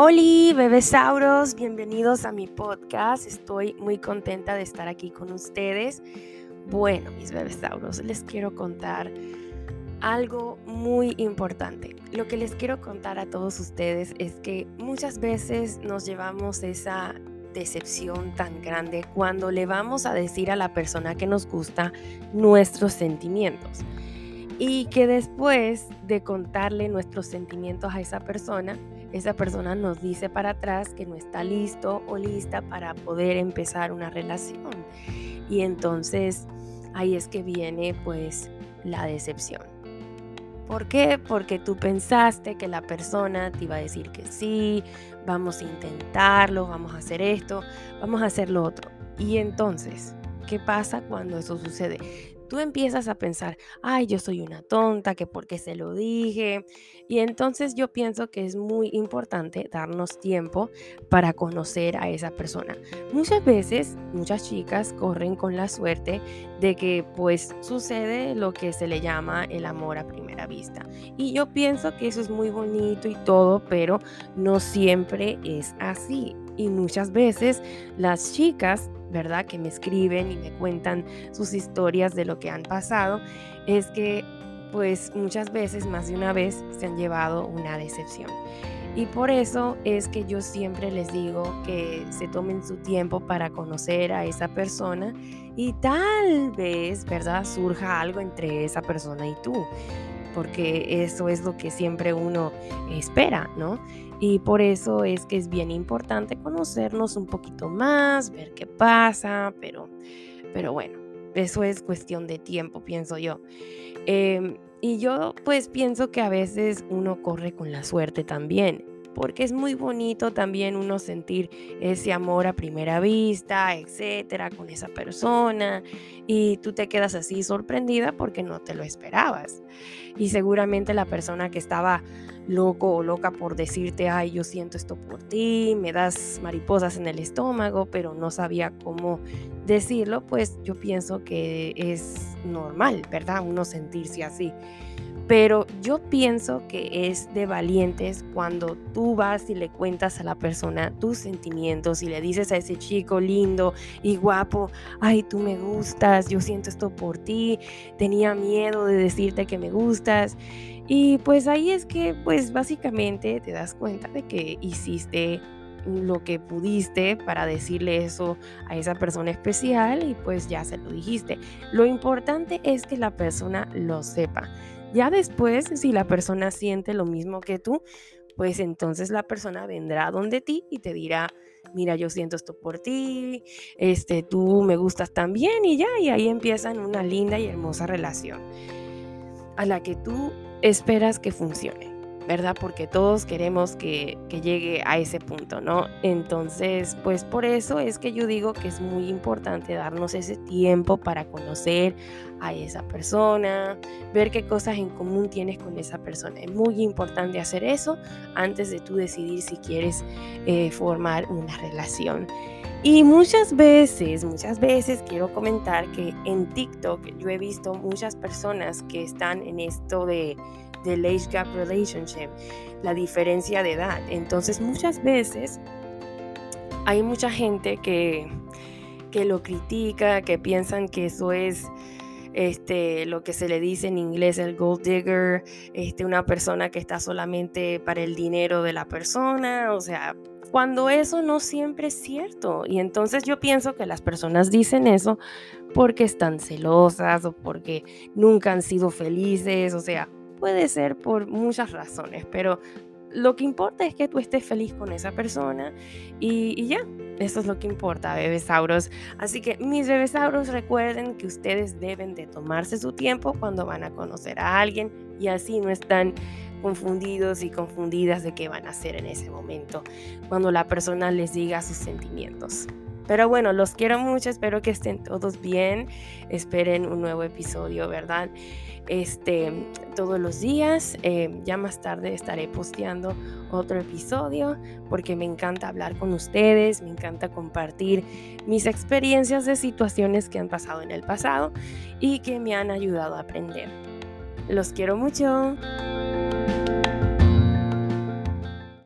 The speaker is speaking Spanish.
Hola, bebesauros, bienvenidos a mi podcast. Estoy muy contenta de estar aquí con ustedes. Bueno, mis bebesauros, les quiero contar algo muy importante. Lo que les quiero contar a todos ustedes es que muchas veces nos llevamos esa decepción tan grande cuando le vamos a decir a la persona que nos gusta nuestros sentimientos. Y que después de contarle nuestros sentimientos a esa persona, esa persona nos dice para atrás que no está listo o lista para poder empezar una relación. Y entonces ahí es que viene pues la decepción. ¿Por qué? Porque tú pensaste que la persona te iba a decir que sí, vamos a intentarlo, vamos a hacer esto, vamos a hacer lo otro. Y entonces, ¿qué pasa cuando eso sucede? Tú empiezas a pensar, ay, yo soy una tonta, que por qué se lo dije. Y entonces yo pienso que es muy importante darnos tiempo para conocer a esa persona. Muchas veces, muchas chicas corren con la suerte de que pues sucede lo que se le llama el amor a primera vista. Y yo pienso que eso es muy bonito y todo, pero no siempre es así. Y muchas veces las chicas ¿verdad? Que me escriben y me cuentan sus historias de lo que han pasado, es que pues muchas veces, más de una vez, se han llevado una decepción. Y por eso es que yo siempre les digo que se tomen su tiempo para conocer a esa persona y tal vez, ¿verdad?, surja algo entre esa persona y tú, porque eso es lo que siempre uno espera, ¿no? Y por eso es que es bien importante conocernos un poquito más, ver qué pasa, pero, pero bueno, eso es cuestión de tiempo, pienso yo. Em, y yo pues pienso que a veces uno corre con la suerte también porque es muy bonito también uno sentir ese amor a primera vista, etcétera, con esa persona, y tú te quedas así sorprendida porque no te lo esperabas. Y seguramente la persona que estaba loco o loca por decirte, ay, yo siento esto por ti, me das mariposas en el estómago, pero no sabía cómo decirlo, pues yo pienso que es normal, ¿verdad? Uno sentirse así. Pero yo pienso que es de valientes cuando tú vas y le cuentas a la persona tus sentimientos y le dices a ese chico lindo y guapo, ay, tú me gustas, yo siento esto por ti, tenía miedo de decirte que me gustas. Y pues ahí es que pues básicamente te das cuenta de que hiciste lo que pudiste para decirle eso a esa persona especial y pues ya se lo dijiste. Lo importante es que la persona lo sepa. Ya después, si la persona siente lo mismo que tú, pues entonces la persona vendrá donde ti y te dirá, mira, yo siento esto por ti, este, tú me gustas también y ya, y ahí empiezan una linda y hermosa relación a la que tú esperas que funcione. ¿Verdad? Porque todos queremos que, llegue a ese punto, ¿no? Entonces, pues por eso es que yo digo que es muy importante darnos ese tiempo para conocer a esa persona, ver qué cosas en común tienes con esa persona. Es muy importante hacer eso antes de tú decidir si quieres eh, formar una relación. Y muchas veces, muchas veces quiero comentar que en TikTok yo he visto muchas personas que están en esto de del age gap relationship, la diferencia de edad. Entonces muchas veces hay mucha gente que, que lo critica, que piensan que eso es este, lo que se le dice en inglés el gold digger, este, una persona que está solamente para el dinero de la persona, o sea, cuando eso no siempre es cierto. Y entonces yo pienso que las personas dicen eso porque están celosas o porque nunca han sido felices, o sea, Puede ser por muchas razones, pero lo que importa es que tú estés feliz con esa persona y, ya, eso es lo que importa, bebesauros. Así que mis bebesauros recuerden que ustedes deben de tomarse su tiempo cuando van a conocer a alguien y así no están confundidos y confundidas de qué van a hacer en ese momento cuando la persona les diga sus sentimientos. Pero bueno, los quiero mucho, espero que estén todos bien, esperen un nuevo episodio, ¿verdad? Este, todos los días, eh, ya más tarde estaré posteando otro episodio porque me encanta hablar con ustedes, me encanta compartir mis experiencias de situaciones que han pasado en el pasado y que me han ayudado a aprender. Los quiero mucho.